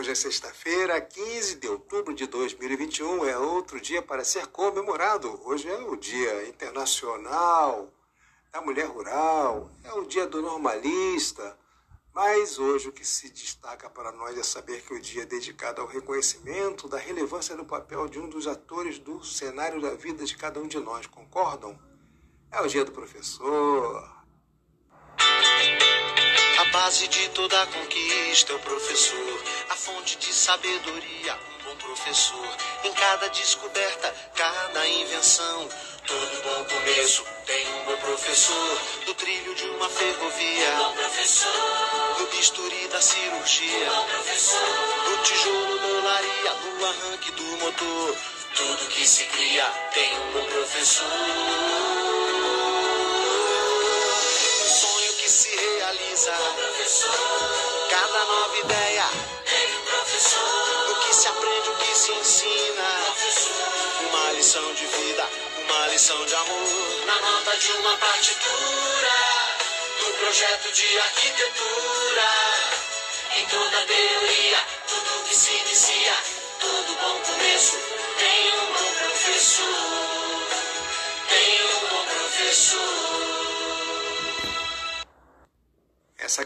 Hoje é sexta-feira, 15 de outubro de 2021. É outro dia para ser comemorado. Hoje é o Dia Internacional da Mulher Rural, é o Dia do Normalista. Mas hoje o que se destaca para nós é saber que o dia é dedicado ao reconhecimento da relevância do papel de um dos atores do cenário da vida de cada um de nós. Concordam? É o dia do professor. Base de toda conquista é o professor, a fonte de sabedoria, um bom professor. Em cada descoberta, cada invenção, todo bom começo tem um bom professor. Do trilho de uma ferrovia, um bom professor. Do bisturi da cirurgia, um bom professor. Do tijolo da olaria, do arranque do motor. Tudo que se cria tem um bom professor. Cada nova ideia tem um professor. O que se aprende, o que se ensina. Professor. Uma lição de vida, uma lição de amor. Na nota de uma partitura, no projeto de arquitetura. Em toda teoria, tudo que se inicia, todo bom começo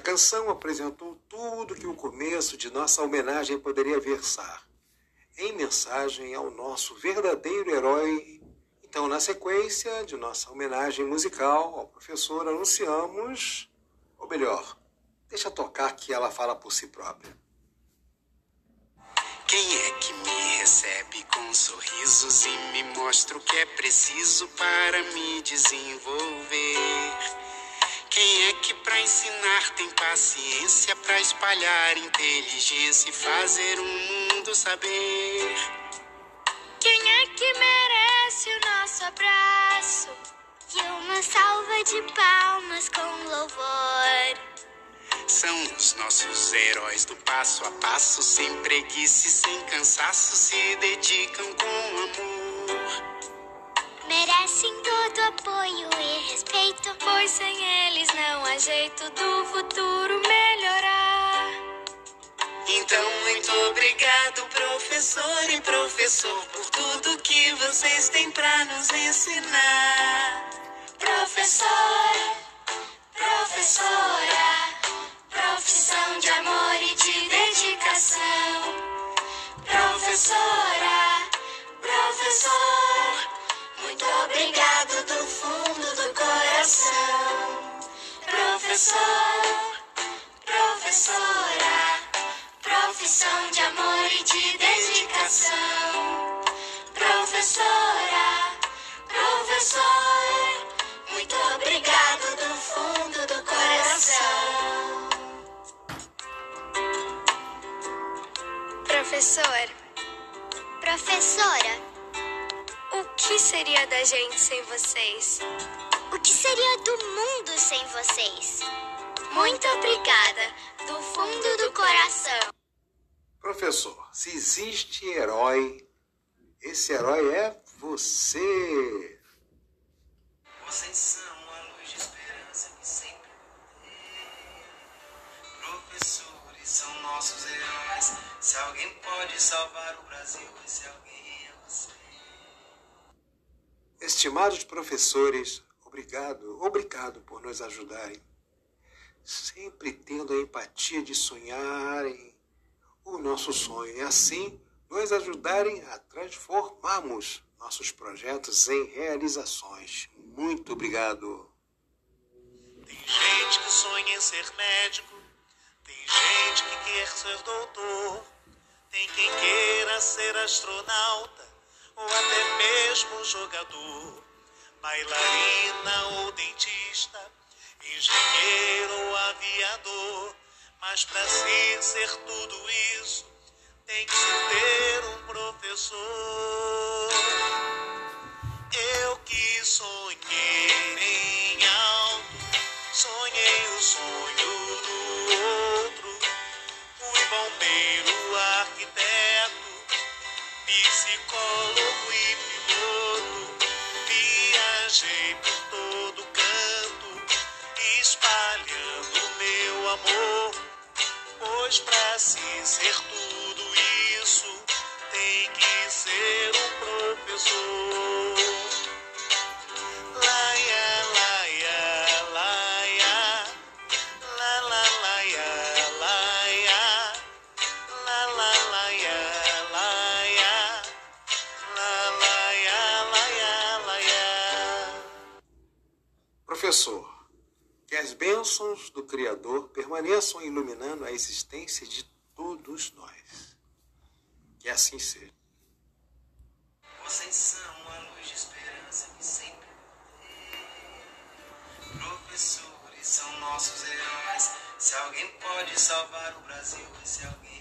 canção apresentou tudo que o começo de nossa homenagem poderia versar, em mensagem ao nosso verdadeiro herói. Então, na sequência de nossa homenagem musical ao professor, anunciamos, ou melhor, deixa tocar que ela fala por si própria. Quem é que me recebe com sorrisos e me mostra o que é preciso para me desenvolver? Quem é que para ensinar tem paciência para espalhar inteligência e fazer o mundo saber? Quem é que merece o nosso abraço e uma salva de palmas com louvor? São os nossos heróis do passo a passo, sem preguiça e sem cansaço, se dedicam com amor merecem todo apoio e respeito, pois sem eles não há jeito do futuro melhorar. Então, muito obrigado, professor e professor, por tudo que vocês têm para nos ensinar. Professor, professora, profissão de amor e de dedicação. Professora, professor, muito obrigado do fundo do coração. Professor, professora. O que seria da gente sem vocês? O que seria do mundo sem vocês? Muito obrigada, do fundo do coração. Professor, se existe herói, esse herói é você. Vocês são a luz de esperança que sempre Professores são nossos heróis. Se alguém pode salvar o Brasil, esse alguém é você. Estimados professores, obrigado, obrigado por nos ajudarem, sempre tendo a empatia de sonharem o nosso sonho e assim nos ajudarem a transformarmos nossos projetos em realizações. Muito obrigado. Tem gente que sonha em ser médico, tem gente que quer ser doutor, tem quem queira ser astronauta ou até mesmo jogador, bailarina ou dentista, engenheiro ou aviador. Mas para se ser tudo isso, tem que ter um professor. Eu que sonhei em alto, sonhei o sonho amor. Pois pra se ser tudo de ser um professor. Professor, que as bênçãos do Criador permaneçam iluminando a existência de todos nós. Que assim seja. Vocês são a luz de esperança que sempre. Professores são nossos heróis. Se alguém pode salvar o Brasil, esse alguém.